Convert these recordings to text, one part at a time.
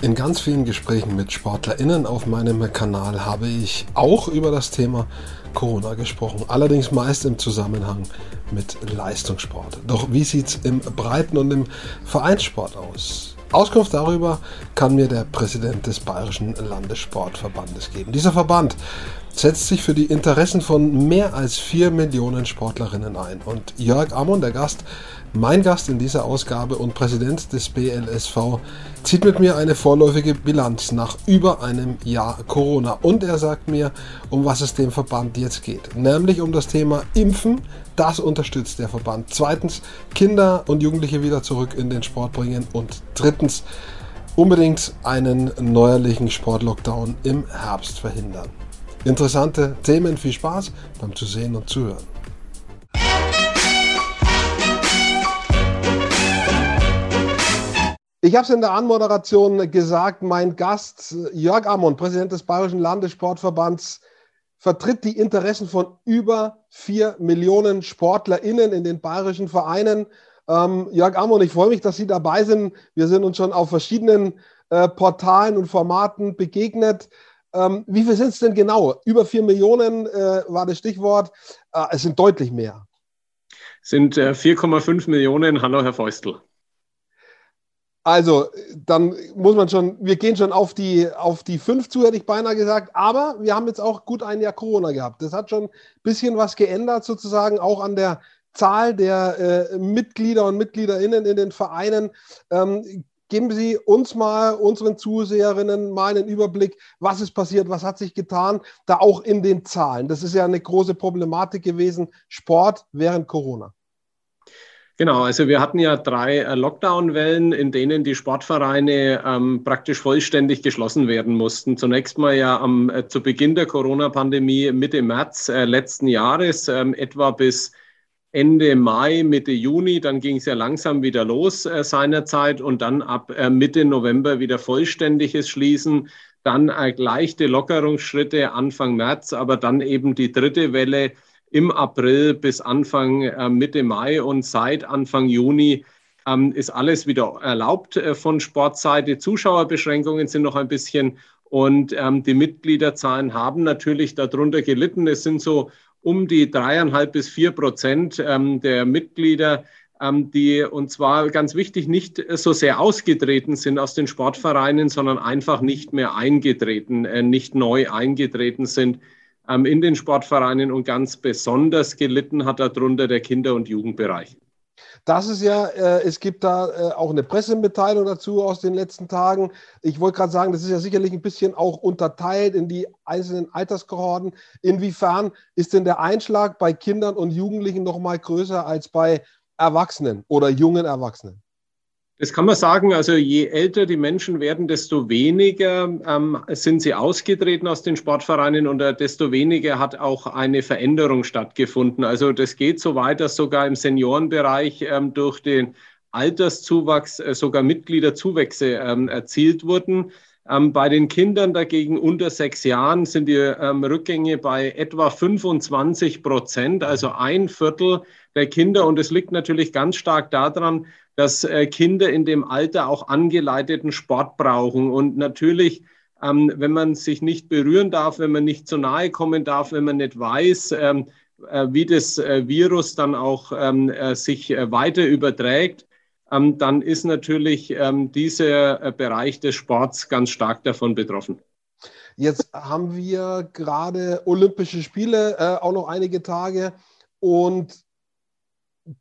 In ganz vielen Gesprächen mit SportlerInnen auf meinem Kanal habe ich auch über das Thema Corona gesprochen, allerdings meist im Zusammenhang mit Leistungssport. Doch wie sieht es im Breiten- und im Vereinssport aus? Auskunft darüber kann mir der Präsident des Bayerischen Landessportverbandes geben. Dieser Verband setzt sich für die Interessen von mehr als vier Millionen Sportlerinnen ein. Und Jörg Ammon, der Gast, mein Gast in dieser Ausgabe und Präsident des BLSV, zieht mit mir eine vorläufige Bilanz nach über einem Jahr Corona. Und er sagt mir, um was es dem Verband jetzt geht. Nämlich um das Thema Impfen. Das unterstützt der Verband. Zweitens, Kinder und Jugendliche wieder zurück in den Sport bringen. Und drittens, unbedingt einen neuerlichen Sportlockdown im Herbst verhindern. Interessante Themen, viel Spaß beim Zusehen und Zuhören. Ich habe es in der Anmoderation gesagt, mein Gast Jörg Ammon, Präsident des Bayerischen Landessportverbands, vertritt die Interessen von über vier Millionen SportlerInnen in den bayerischen Vereinen. Ähm, Jörg Ammon, ich freue mich, dass Sie dabei sind. Wir sind uns schon auf verschiedenen äh, Portalen und Formaten begegnet. Ähm, wie viel sind es denn genau? Über vier Millionen äh, war das Stichwort. Äh, es sind deutlich mehr. Sind äh, 4,5 Millionen. Hallo, Herr Feustel. Also, dann muss man schon, wir gehen schon auf die, auf die fünf zu, hätte ich beinahe gesagt. Aber wir haben jetzt auch gut ein Jahr Corona gehabt. Das hat schon ein bisschen was geändert, sozusagen, auch an der Zahl der äh, Mitglieder und Mitgliederinnen in den Vereinen. Ähm, Geben Sie uns mal, unseren Zuseherinnen, mal einen Überblick, was ist passiert, was hat sich getan, da auch in den Zahlen. Das ist ja eine große Problematik gewesen, Sport während Corona. Genau, also wir hatten ja drei äh, Lockdown-Wellen, in denen die Sportvereine ähm, praktisch vollständig geschlossen werden mussten. Zunächst mal ja am, äh, zu Beginn der Corona-Pandemie Mitte März äh, letzten Jahres, ähm, etwa bis Ende Mai, Mitte Juni, dann ging es ja langsam wieder los äh, seinerzeit und dann ab äh, Mitte November wieder vollständiges Schließen, dann äh, leichte Lockerungsschritte Anfang März, aber dann eben die dritte Welle im April bis Anfang äh, Mitte Mai und seit Anfang Juni ähm, ist alles wieder erlaubt äh, von Sportseite. Zuschauerbeschränkungen sind noch ein bisschen und ähm, die Mitgliederzahlen haben natürlich darunter gelitten. Es sind so um die dreieinhalb bis vier Prozent ähm, der Mitglieder, ähm, die und zwar ganz wichtig nicht so sehr ausgetreten sind aus den Sportvereinen, sondern einfach nicht mehr eingetreten, äh, nicht neu eingetreten sind ähm, in den Sportvereinen und ganz besonders gelitten hat darunter der Kinder- und Jugendbereich. Das ist ja, äh, es gibt da äh, auch eine Pressemitteilung dazu aus den letzten Tagen. Ich wollte gerade sagen, das ist ja sicherlich ein bisschen auch unterteilt in die einzelnen Alterskohorten. Inwiefern ist denn der Einschlag bei Kindern und Jugendlichen noch mal größer als bei Erwachsenen oder jungen Erwachsenen? Das kann man sagen. Also je älter die Menschen werden, desto weniger ähm, sind sie ausgetreten aus den Sportvereinen und äh, desto weniger hat auch eine Veränderung stattgefunden. Also das geht so weit, dass sogar im Seniorenbereich ähm, durch den Alterszuwachs äh, sogar Mitgliederzuwächse ähm, erzielt wurden. Ähm, bei den Kindern dagegen unter sechs Jahren sind die ähm, Rückgänge bei etwa 25 Prozent, also ein Viertel der Kinder. Und es liegt natürlich ganz stark daran, dass äh, Kinder in dem Alter auch angeleiteten Sport brauchen. Und natürlich, ähm, wenn man sich nicht berühren darf, wenn man nicht zu nahe kommen darf, wenn man nicht weiß, ähm, äh, wie das äh, Virus dann auch ähm, äh, sich äh, weiter überträgt, ähm, dann ist natürlich ähm, dieser äh, Bereich des Sports ganz stark davon betroffen. Jetzt haben wir gerade Olympische Spiele, auch noch einige Tage. Und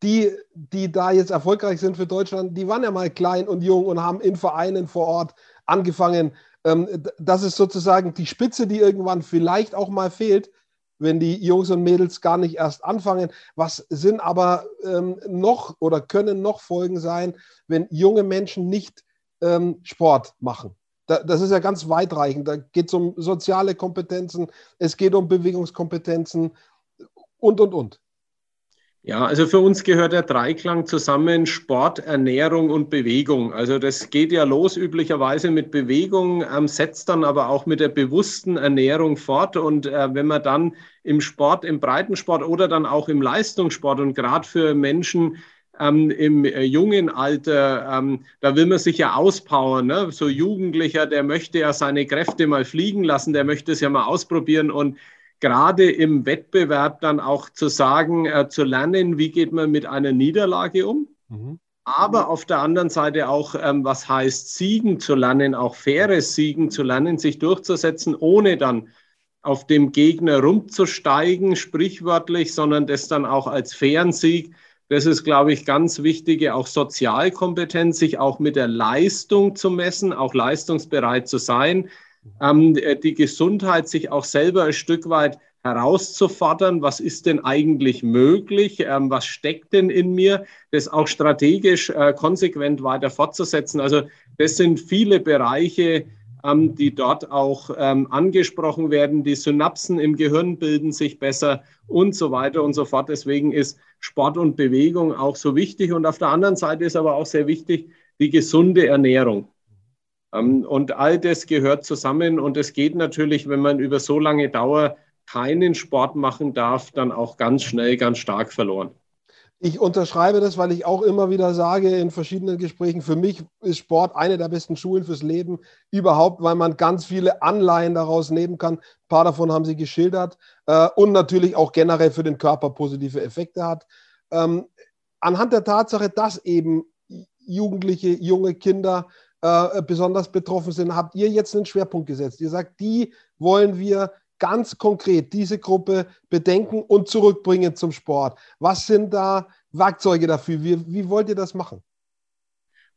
die, die da jetzt erfolgreich sind für Deutschland, die waren ja mal klein und jung und haben in Vereinen vor Ort angefangen. Ähm, das ist sozusagen die Spitze, die irgendwann vielleicht auch mal fehlt, wenn die Jungs und Mädels gar nicht erst anfangen. Was sind aber ähm, noch oder können noch Folgen sein, wenn junge Menschen nicht ähm, Sport machen? das ist ja ganz weitreichend. Da geht es um soziale Kompetenzen, es geht um Bewegungskompetenzen und, und, und. Ja, also für uns gehört der Dreiklang zusammen Sport, Ernährung und Bewegung. Also das geht ja los üblicherweise mit Bewegung, ähm, setzt dann aber auch mit der bewussten Ernährung fort. Und äh, wenn man dann im Sport, im Breitensport oder dann auch im Leistungssport und gerade für Menschen, ähm, im äh, jungen Alter, ähm, da will man sich ja auspowern. Ne? So Jugendlicher, der möchte ja seine Kräfte mal fliegen lassen, der möchte es ja mal ausprobieren und gerade im Wettbewerb dann auch zu sagen, äh, zu lernen, wie geht man mit einer Niederlage um. Mhm. Aber auf der anderen Seite auch, ähm, was heißt Siegen zu lernen, auch faires Siegen zu lernen, sich durchzusetzen, ohne dann auf dem Gegner rumzusteigen, sprichwörtlich, sondern das dann auch als fairen Sieg das ist, glaube ich, ganz wichtige, auch Sozialkompetenz, sich auch mit der Leistung zu messen, auch leistungsbereit zu sein, ähm, äh, die Gesundheit, sich auch selber ein Stück weit herauszufordern, was ist denn eigentlich möglich, ähm, was steckt denn in mir, das auch strategisch äh, konsequent weiter fortzusetzen. Also das sind viele Bereiche, ähm, die dort auch ähm, angesprochen werden. Die Synapsen im Gehirn bilden sich besser und so weiter und so fort. Deswegen ist Sport und Bewegung auch so wichtig. Und auf der anderen Seite ist aber auch sehr wichtig die gesunde Ernährung. Ähm, und all das gehört zusammen. Und es geht natürlich, wenn man über so lange Dauer keinen Sport machen darf, dann auch ganz schnell, ganz stark verloren. Ich unterschreibe das, weil ich auch immer wieder sage in verschiedenen Gesprächen, für mich ist Sport eine der besten Schulen fürs Leben überhaupt, weil man ganz viele Anleihen daraus nehmen kann. Ein paar davon haben Sie geschildert äh, und natürlich auch generell für den Körper positive Effekte hat. Ähm, anhand der Tatsache, dass eben Jugendliche, junge Kinder äh, besonders betroffen sind, habt ihr jetzt einen Schwerpunkt gesetzt. Ihr sagt, die wollen wir ganz konkret diese Gruppe bedenken und zurückbringen zum Sport? Was sind da Werkzeuge dafür? Wie, wie wollt ihr das machen?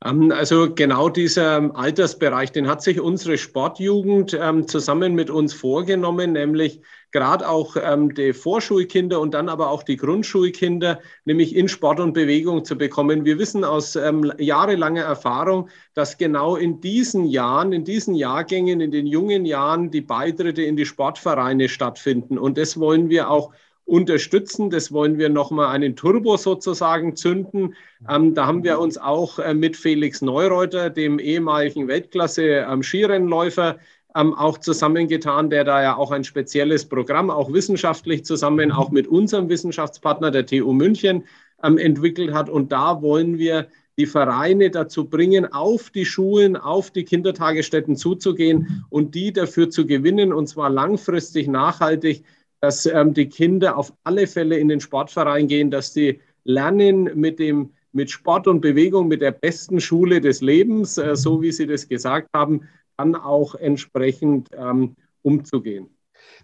Ähm, also genau dieser Altersbereich, den hat sich unsere Sportjugend ähm, zusammen mit uns vorgenommen, nämlich gerade auch ähm, die Vorschulkinder und dann aber auch die Grundschulkinder, nämlich in Sport und Bewegung zu bekommen. Wir wissen aus jahrelanger Erfahrung, dass genau in diesen Jahren, in diesen Jahrgängen, in den jungen Jahren die Beitritte in die Sportvereine stattfinden. Und das wollen wir auch unterstützen. Das wollen wir nochmal einen Turbo sozusagen zünden. Ähm, da haben wir uns auch äh, mit Felix Neureuter, dem ehemaligen Weltklasse-Skirennläufer, ähm, ähm, auch zusammengetan, der da ja auch ein spezielles Programm, auch wissenschaftlich zusammen, auch mit unserem Wissenschaftspartner der TU München ähm, entwickelt hat. Und da wollen wir die Vereine dazu bringen, auf die Schulen, auf die Kindertagesstätten zuzugehen und die dafür zu gewinnen, und zwar langfristig nachhaltig, dass ähm, die Kinder auf alle Fälle in den Sportverein gehen, dass sie lernen mit dem mit Sport und Bewegung, mit der besten Schule des Lebens, äh, so wie Sie das gesagt haben, dann auch entsprechend ähm, umzugehen.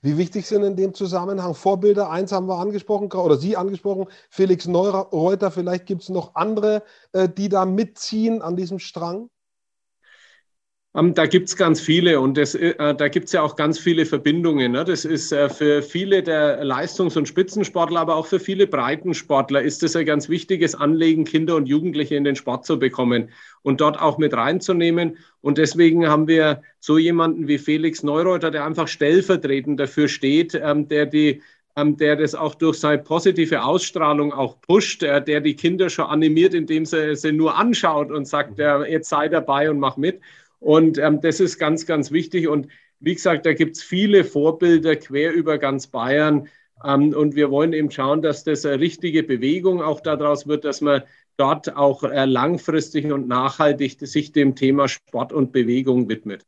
Wie wichtig sind in dem Zusammenhang Vorbilder? Eins haben wir angesprochen, oder Sie angesprochen, Felix Neureuter. Vielleicht gibt es noch andere, äh, die da mitziehen an diesem Strang? Ähm, da gibt es ganz viele und das, äh, da gibt es ja auch ganz viele Verbindungen. Ne? Das ist äh, für viele der Leistungs- und Spitzensportler, aber auch für viele Breitensportler ist es ein ganz wichtiges Anliegen, Kinder und Jugendliche in den Sport zu bekommen und dort auch mit reinzunehmen. Und deswegen haben wir so jemanden wie Felix Neureuter, der einfach stellvertretend dafür steht, ähm, der die ähm, der das auch durch seine positive Ausstrahlung auch pusht, äh, der die Kinder schon animiert, indem sie sie nur anschaut und sagt, jetzt sei dabei und mach mit. Und ähm, das ist ganz, ganz wichtig. Und wie gesagt, da gibt es viele Vorbilder quer über ganz Bayern. Ähm, und wir wollen eben schauen, dass das eine richtige Bewegung auch daraus wird, dass man dort auch äh, langfristig und nachhaltig sich dem Thema Sport und Bewegung widmet.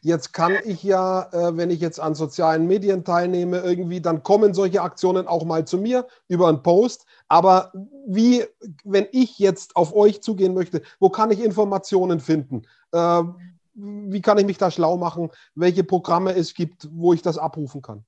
Jetzt kann ich ja, äh, wenn ich jetzt an sozialen Medien teilnehme, irgendwie, dann kommen solche Aktionen auch mal zu mir über einen Post. Aber wie, wenn ich jetzt auf euch zugehen möchte, wo kann ich Informationen finden? Äh, wie kann ich mich da schlau machen? Welche Programme es gibt, wo ich das abrufen kann?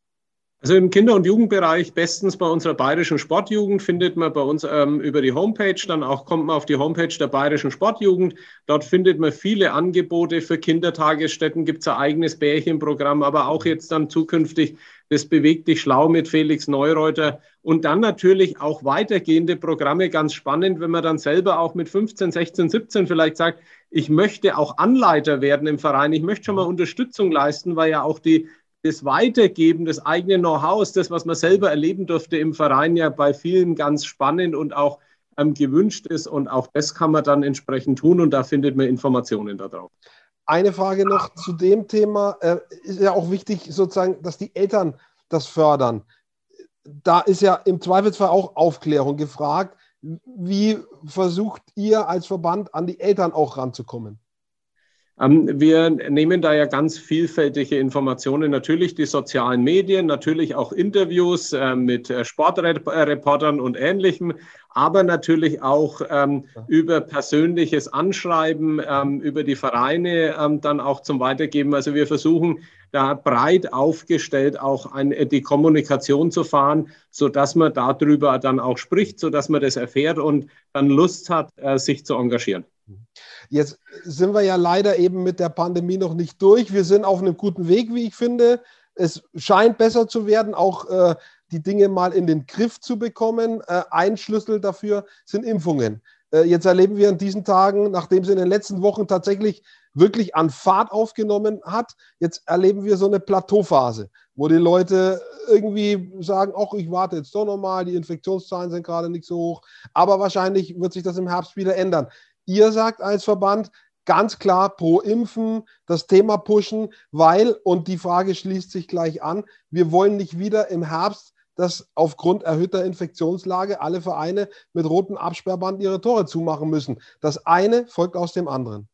Also im Kinder- und Jugendbereich bestens bei unserer Bayerischen Sportjugend findet man bei uns ähm, über die Homepage, dann auch kommt man auf die Homepage der Bayerischen Sportjugend. Dort findet man viele Angebote für Kindertagesstätten, gibt es ein eigenes Bärchenprogramm, aber auch jetzt dann zukünftig das Bewegt dich schlau mit Felix Neureuter. Und dann natürlich auch weitergehende Programme, ganz spannend, wenn man dann selber auch mit 15, 16, 17 vielleicht sagt, ich möchte auch Anleiter werden im Verein, ich möchte schon mal Unterstützung leisten, weil ja auch die das Weitergeben des eigenen Know-hows, das, was man selber erleben durfte im Verein, ja bei vielen ganz spannend und auch ähm, gewünscht ist. Und auch das kann man dann entsprechend tun und da findet man Informationen darauf. Eine Frage noch zu dem Thema. Äh, ist ja auch wichtig, sozusagen, dass die Eltern das fördern. Da ist ja im Zweifelsfall auch Aufklärung gefragt. Wie versucht ihr als Verband an die Eltern auch ranzukommen? Ähm, wir nehmen da ja ganz vielfältige Informationen, natürlich die sozialen Medien, natürlich auch Interviews äh, mit äh, Sportreportern und Ähnlichem, aber natürlich auch ähm, über persönliches Anschreiben, ähm, über die Vereine dann auch zum Weitergeben. Also wir versuchen da breit aufgestellt auch ein, äh, die Kommunikation zu fahren, sodass man darüber dann auch spricht, sodass man das erfährt und dann Lust hat, sich zu engagieren. Jetzt sind wir ja leider eben mit der Pandemie noch nicht durch. Wir sind auf einem guten Weg, wie ich finde. Es scheint besser zu werden, auch äh, die Dinge mal in den Griff zu bekommen. Äh, ein Schlüssel dafür sind Impfungen. Äh, jetzt erleben wir in diesen Tagen, nachdem es in den letzten Wochen tatsächlich wirklich an Fahrt aufgenommen hat, jetzt erleben wir so eine Plateauphase, wo die Leute irgendwie sagen, ach, ich warte jetzt doch nochmal, die Infektionszahlen sind gerade nicht so hoch, aber wahrscheinlich wird sich das im Herbst wieder ändern. Ihr sagt als Verband ganz klar pro Impfen, das Thema pushen, weil, und die Frage schließt sich gleich an, wir wollen nicht wieder im Herbst dass aufgrund erhöhter Infektionslage alle Vereine mit rotem Absperrband ihre Tore zumachen müssen. Das eine folgt aus dem anderen.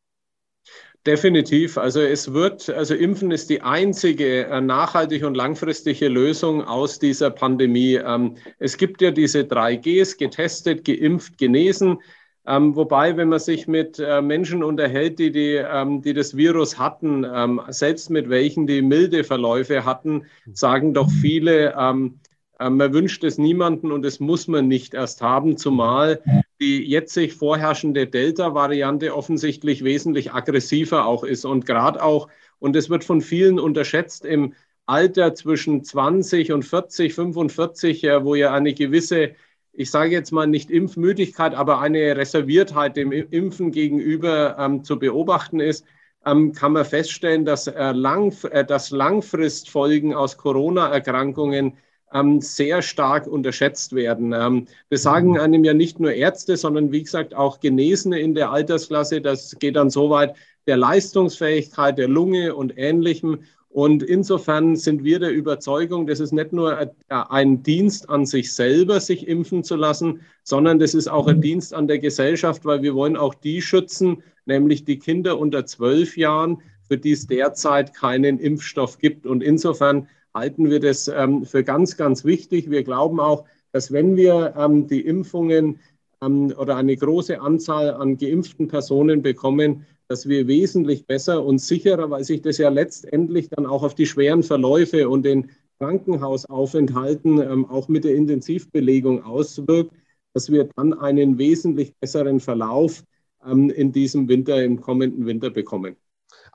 Definitiv. Also es wird, also Impfen ist die einzige äh, nachhaltige und langfristige Lösung aus dieser Pandemie. Ähm, es gibt ja diese drei Gs, getestet, geimpft, genesen. Ähm, wobei, wenn man sich mit äh, Menschen unterhält, die, die, ähm, die das Virus hatten, ähm, selbst mit welchen die milde Verläufe hatten, sagen doch viele, ähm, äh, man wünscht es niemanden und es muss man nicht erst haben, zumal die jetzt sich vorherrschende Delta-Variante offensichtlich wesentlich aggressiver auch ist und gerade auch, und es wird von vielen unterschätzt, im Alter zwischen 20 und 40, 45, wo ja eine gewisse ich sage jetzt mal nicht Impfmüdigkeit, aber eine Reserviertheit dem Impfen gegenüber ähm, zu beobachten ist, ähm, kann man feststellen, dass, äh, lang, äh, dass Langfristfolgen aus Corona-Erkrankungen ähm, sehr stark unterschätzt werden. Ähm, das sagen einem ja nicht nur Ärzte, sondern wie gesagt auch Genesene in der Altersklasse. Das geht dann so weit der Leistungsfähigkeit der Lunge und Ähnlichem. Und insofern sind wir der Überzeugung, das ist nicht nur ein Dienst an sich selber, sich impfen zu lassen, sondern das ist auch ein Dienst an der Gesellschaft, weil wir wollen auch die schützen, nämlich die Kinder unter zwölf Jahren, für die es derzeit keinen Impfstoff gibt. Und insofern halten wir das ähm, für ganz, ganz wichtig. Wir glauben auch, dass wenn wir ähm, die Impfungen ähm, oder eine große Anzahl an geimpften Personen bekommen, dass wir wesentlich besser und sicherer, weil sich das ja letztendlich dann auch auf die schweren Verläufe und den Krankenhausaufenthalten ähm, auch mit der Intensivbelegung auswirkt, dass wir dann einen wesentlich besseren Verlauf ähm, in diesem Winter, im kommenden Winter bekommen.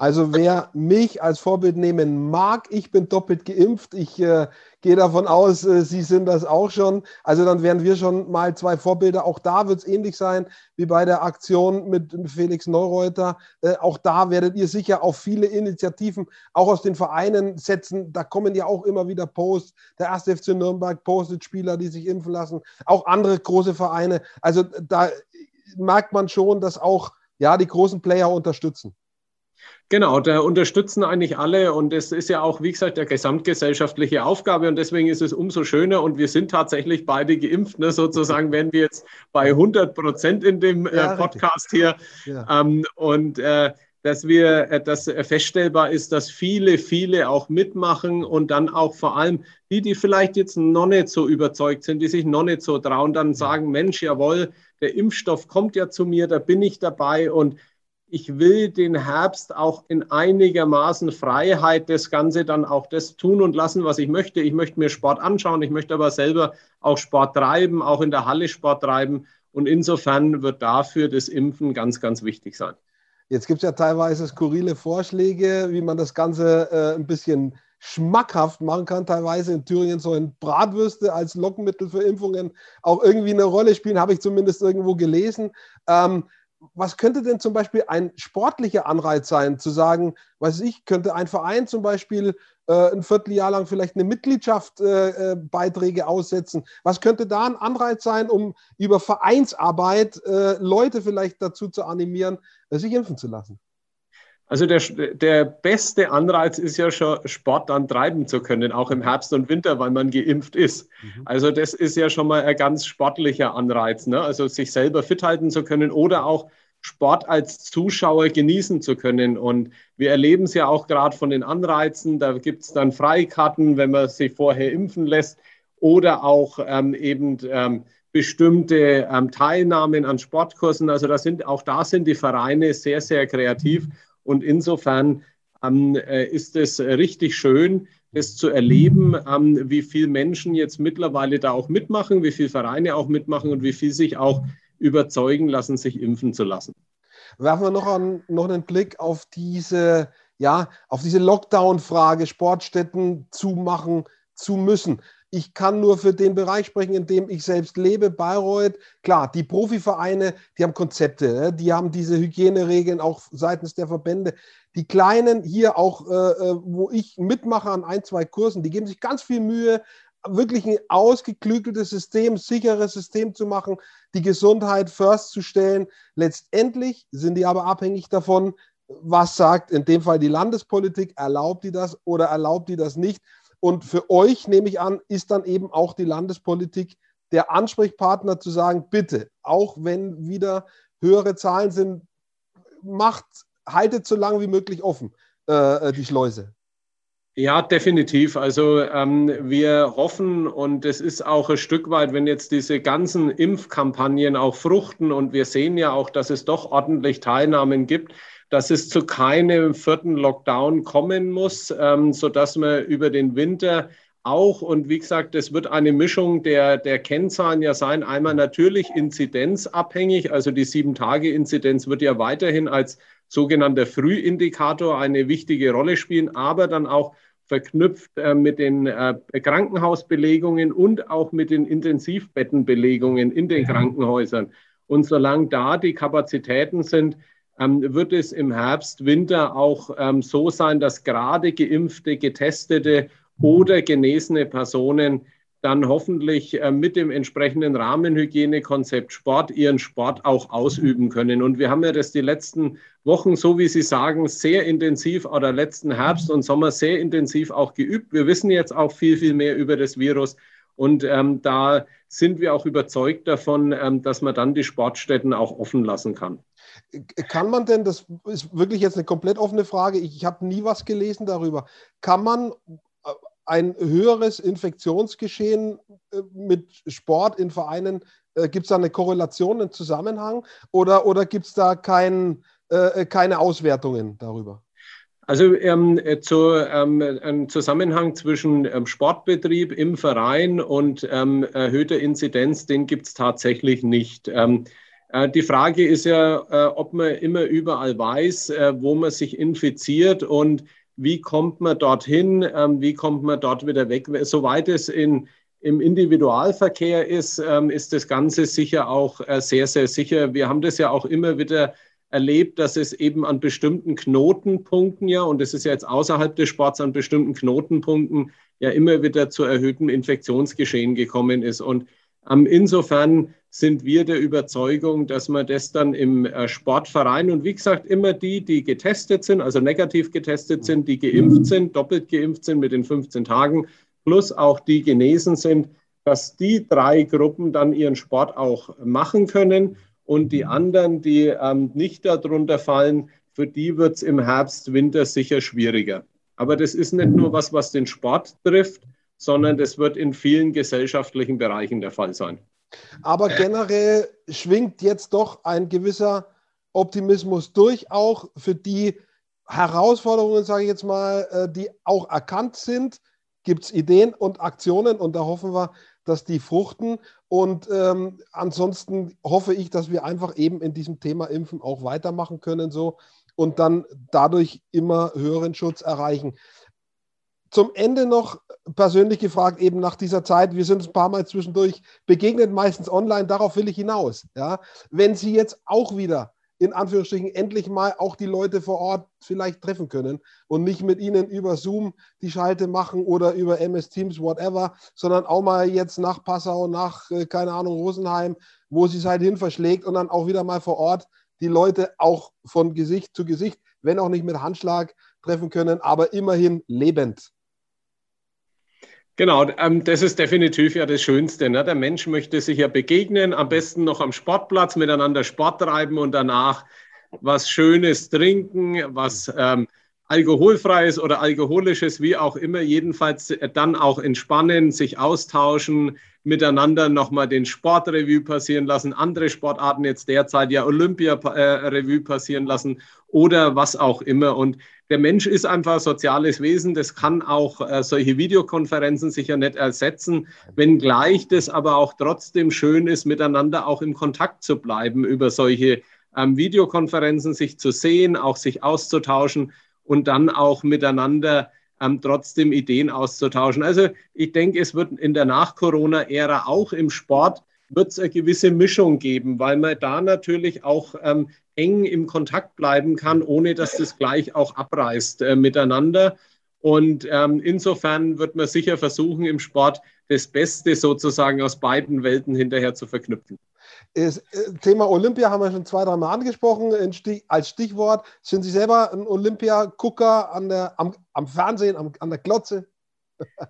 Also wer mich als Vorbild nehmen mag, ich bin doppelt geimpft. Ich äh, gehe davon aus, äh, Sie sind das auch schon. Also dann wären wir schon mal zwei Vorbilder. Auch da wird es ähnlich sein wie bei der Aktion mit Felix Neureuter. Äh, auch da werdet ihr sicher auf viele Initiativen, auch aus den Vereinen setzen. Da kommen ja auch immer wieder Posts. Der 1. FC Nürnberg postet Spieler, die sich impfen lassen. Auch andere große Vereine. Also da merkt man schon, dass auch ja, die großen Player unterstützen. Genau, da unterstützen eigentlich alle und es ist ja auch, wie gesagt, der gesamtgesellschaftliche Aufgabe und deswegen ist es umso schöner und wir sind tatsächlich beide geimpft, ne, sozusagen, wenn wir jetzt bei 100 Prozent in dem äh, Podcast hier ja. ähm, und äh, dass wir, äh, dass feststellbar ist, dass viele, viele auch mitmachen und dann auch vor allem die, die vielleicht jetzt noch nicht so überzeugt sind, die sich noch nicht so trauen, dann sagen, Mensch, jawohl, der Impfstoff kommt ja zu mir, da bin ich dabei und ich will den Herbst auch in einigermaßen Freiheit das Ganze dann auch das tun und lassen, was ich möchte. Ich möchte mir Sport anschauen, ich möchte aber selber auch Sport treiben, auch in der Halle Sport treiben. Und insofern wird dafür das Impfen ganz, ganz wichtig sein. Jetzt gibt es ja teilweise skurrile Vorschläge, wie man das Ganze äh, ein bisschen schmackhaft machen kann. Teilweise in Thüringen sollen Bratwürste als Lockenmittel für Impfungen auch irgendwie eine Rolle spielen, habe ich zumindest irgendwo gelesen. Ähm, was könnte denn zum Beispiel ein sportlicher Anreiz sein, zu sagen, weiß ich, könnte ein Verein zum Beispiel äh, ein Vierteljahr lang vielleicht eine Mitgliedschaft äh, äh, Beiträge aussetzen? Was könnte da ein Anreiz sein, um über Vereinsarbeit äh, Leute vielleicht dazu zu animieren, sich impfen zu lassen? Also der, der beste Anreiz ist ja schon, Sport dann treiben zu können, auch im Herbst und Winter, weil man geimpft ist. Mhm. Also das ist ja schon mal ein ganz sportlicher Anreiz, ne? also sich selber fit halten zu können oder auch Sport als Zuschauer genießen zu können. Und wir erleben es ja auch gerade von den Anreizen. Da gibt es dann Freikarten, wenn man sich vorher impfen lässt oder auch ähm, eben ähm, bestimmte ähm, Teilnahmen an Sportkursen. Also da sind, auch da sind die Vereine sehr, sehr kreativ. Und insofern ähm, äh, ist es richtig schön, das zu erleben, ähm, wie viele Menschen jetzt mittlerweile da auch mitmachen, wie viele Vereine auch mitmachen und wie viel sich auch überzeugen lassen, sich impfen zu lassen. Werfen wir noch, an, noch einen Blick auf diese, ja, auf diese Lockdown-Frage, Sportstätten zumachen zu müssen. Ich kann nur für den Bereich sprechen, in dem ich selbst lebe, Bayreuth. Klar, die Profivereine, die haben Konzepte, ne? die haben diese Hygieneregeln auch seitens der Verbände. Die Kleinen hier auch, äh, äh, wo ich mitmache an ein, zwei Kursen, die geben sich ganz viel Mühe, wirklich ein ausgeklügeltes System, sicheres System zu machen, die Gesundheit first zu stellen. Letztendlich sind die aber abhängig davon, was sagt in dem Fall die Landespolitik, erlaubt die das oder erlaubt die das nicht. Und für euch, nehme ich an, ist dann eben auch die Landespolitik der Ansprechpartner zu sagen, bitte, auch wenn wieder höhere Zahlen sind, macht, haltet so lange wie möglich offen äh, äh, die Schleuse. Ja, definitiv. Also ähm, wir hoffen und es ist auch ein Stück weit, wenn jetzt diese ganzen Impfkampagnen auch fruchten und wir sehen ja auch, dass es doch ordentlich Teilnahmen gibt, dass es zu keinem vierten Lockdown kommen muss, ähm, sodass man über den Winter auch, und wie gesagt, es wird eine Mischung der, der Kennzahlen ja sein. Einmal natürlich inzidenzabhängig, also die Sieben-Tage-Inzidenz wird ja weiterhin als sogenannter Frühindikator eine wichtige Rolle spielen, aber dann auch verknüpft äh, mit den äh, Krankenhausbelegungen und auch mit den Intensivbettenbelegungen in den Krankenhäusern. Und solange da die Kapazitäten sind, wird es im Herbst, Winter auch ähm, so sein, dass gerade geimpfte, getestete oder genesene Personen dann hoffentlich äh, mit dem entsprechenden Rahmenhygienekonzept Sport ihren Sport auch ausüben können. Und wir haben ja das die letzten Wochen, so wie Sie sagen, sehr intensiv oder letzten Herbst und Sommer sehr intensiv auch geübt. Wir wissen jetzt auch viel, viel mehr über das Virus. Und ähm, da sind wir auch überzeugt davon, ähm, dass man dann die Sportstätten auch offen lassen kann. Kann man denn, das ist wirklich jetzt eine komplett offene Frage, ich, ich habe nie was gelesen darüber, kann man äh, ein höheres Infektionsgeschehen äh, mit Sport in Vereinen, äh, gibt es da eine Korrelation, einen Zusammenhang oder, oder gibt es da kein, äh, keine Auswertungen darüber? Also ähm, zu, ähm, ein Zusammenhang zwischen ähm, Sportbetrieb im Verein und ähm, erhöhter Inzidenz, den gibt es tatsächlich nicht. Äh, die Frage ist ja, äh, ob man immer überall weiß, äh, wo man sich infiziert und wie kommt man dorthin, ähm, wie kommt man dort wieder weg. Soweit es in, im Individualverkehr ist, ähm, ist das Ganze sicher auch sehr, sehr sicher. Wir haben das ja auch immer wieder erlebt, dass es eben an bestimmten Knotenpunkten ja, und das ist ja jetzt außerhalb des Sports, an bestimmten Knotenpunkten ja immer wieder zu erhöhtem Infektionsgeschehen gekommen ist. Und ähm, insofern sind wir der Überzeugung, dass man das dann im äh, Sportverein und wie gesagt immer die, die getestet sind, also negativ getestet sind, die geimpft sind, doppelt geimpft sind mit den 15 Tagen, plus auch die genesen sind, dass die drei Gruppen dann ihren Sport auch machen können und die anderen, die ähm, nicht darunter fallen, für die wird es im Herbst, Winter sicher schwieriger. Aber das ist nicht nur was, was den Sport trifft, sondern das wird in vielen gesellschaftlichen Bereichen der Fall sein. Aber generell schwingt jetzt doch ein gewisser Optimismus durch, auch für die Herausforderungen, sage ich jetzt mal, äh, die auch erkannt sind. Gibt es Ideen und Aktionen und da hoffen wir, dass die fruchten. Und ähm, ansonsten hoffe ich, dass wir einfach eben in diesem Thema Impfen auch weitermachen können so und dann dadurch immer höheren Schutz erreichen zum Ende noch persönlich gefragt, eben nach dieser Zeit, wir sind ein paar Mal zwischendurch begegnet, meistens online, darauf will ich hinaus. Ja? Wenn Sie jetzt auch wieder in Anführungsstrichen endlich mal auch die Leute vor Ort vielleicht treffen können und nicht mit ihnen über Zoom die Schalte machen oder über MS Teams, whatever, sondern auch mal jetzt nach Passau, nach, äh, keine Ahnung, Rosenheim, wo sie es halt hin verschlägt und dann auch wieder mal vor Ort die Leute auch von Gesicht zu Gesicht wenn auch nicht mit Handschlag treffen können, aber immerhin lebend. Genau, ähm, das ist definitiv ja das Schönste. Ne? Der Mensch möchte sich ja begegnen, am besten noch am Sportplatz miteinander Sport treiben und danach was Schönes trinken, was ähm, alkoholfreies oder alkoholisches, wie auch immer, jedenfalls dann auch entspannen, sich austauschen, miteinander nochmal den Sportrevue passieren lassen, andere Sportarten jetzt derzeit ja Olympia-Revue äh, passieren lassen oder was auch immer. Und der Mensch ist einfach ein soziales Wesen. Das kann auch äh, solche Videokonferenzen sicher nicht ersetzen, wenngleich das aber auch trotzdem schön ist, miteinander auch im Kontakt zu bleiben über solche ähm, Videokonferenzen, sich zu sehen, auch sich auszutauschen und dann auch miteinander ähm, trotzdem Ideen auszutauschen. Also ich denke, es wird in der Nach-Corona-Ära auch im Sport wird es eine gewisse Mischung geben, weil man da natürlich auch ähm, eng im Kontakt bleiben kann, ohne dass das gleich auch abreißt äh, miteinander. Und ähm, insofern wird man sicher versuchen, im Sport das Beste sozusagen aus beiden Welten hinterher zu verknüpfen. Das äh, Thema Olympia haben wir schon zwei, dreimal angesprochen. Als Stichwort sind Sie selber ein Olympia-Gucker am, am Fernsehen, am, an der Glotze?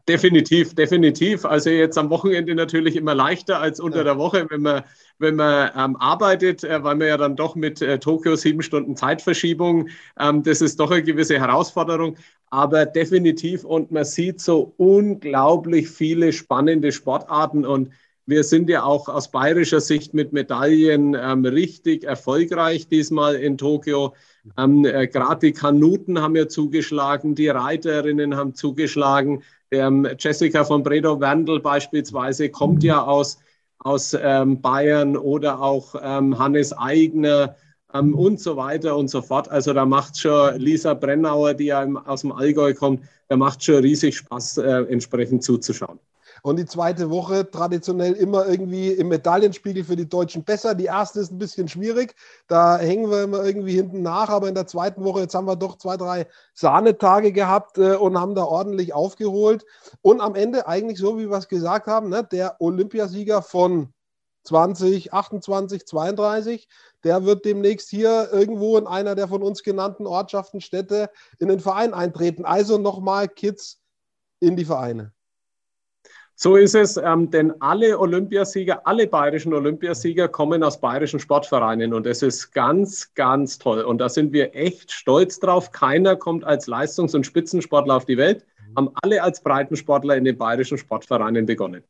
Definitiv, definitiv. Also jetzt am Wochenende natürlich immer leichter als unter ja. der Woche, wenn man, wenn man ähm, arbeitet, äh, weil man ja dann doch mit äh, Tokio sieben Stunden Zeitverschiebung, ähm, das ist doch eine gewisse Herausforderung, aber definitiv und man sieht so unglaublich viele spannende Sportarten und wir sind ja auch aus bayerischer Sicht mit Medaillen ähm, richtig erfolgreich diesmal in Tokio. Ähm, äh, Gerade die Kanuten haben ja zugeschlagen, die Reiterinnen haben zugeschlagen. Ähm, Jessica von Bredow-Wendel beispielsweise kommt ja aus, aus ähm, Bayern oder auch ähm, Hannes Eigner ähm, und so weiter und so fort. Also da macht schon Lisa Brennauer, die ja aus dem Allgäu kommt, da macht schon riesig Spaß, äh, entsprechend zuzuschauen. Und die zweite Woche traditionell immer irgendwie im Medaillenspiegel für die Deutschen besser. Die erste ist ein bisschen schwierig. Da hängen wir immer irgendwie hinten nach. Aber in der zweiten Woche, jetzt haben wir doch zwei, drei Sahnetage gehabt äh, und haben da ordentlich aufgeholt. Und am Ende eigentlich so, wie wir es gesagt haben, ne, der Olympiasieger von 20, 28, 32, der wird demnächst hier irgendwo in einer der von uns genannten Ortschaften, Städte in den Verein eintreten. Also nochmal Kids in die Vereine. So ist es, ähm, denn alle Olympiasieger, alle bayerischen Olympiasieger kommen aus bayerischen Sportvereinen und das ist ganz, ganz toll. Und da sind wir echt stolz drauf. Keiner kommt als Leistungs- und Spitzensportler auf die Welt, haben alle als Breitensportler in den bayerischen Sportvereinen begonnen.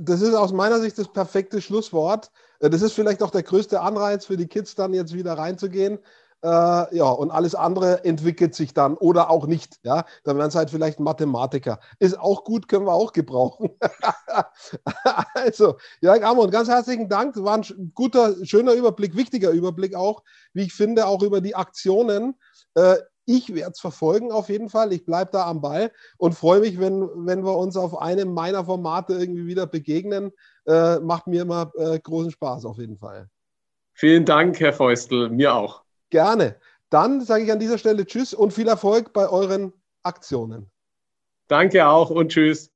Das ist aus meiner Sicht das perfekte Schlusswort. Das ist vielleicht auch der größte Anreiz für die Kids, dann jetzt wieder reinzugehen. Äh, ja, und alles andere entwickelt sich dann oder auch nicht. Ja, dann werden es halt vielleicht Mathematiker. Ist auch gut, können wir auch gebrauchen. also, Jörg Amon, ganz herzlichen Dank. War ein guter, schöner Überblick, wichtiger Überblick auch, wie ich finde, auch über die Aktionen. Äh, ich werde es verfolgen auf jeden Fall. Ich bleibe da am Ball und freue mich, wenn, wenn wir uns auf einem meiner Formate irgendwie wieder begegnen. Äh, macht mir immer äh, großen Spaß auf jeden Fall. Vielen Dank, Herr Feustel. Mir auch. Gerne. Dann sage ich an dieser Stelle Tschüss und viel Erfolg bei euren Aktionen. Danke auch und Tschüss.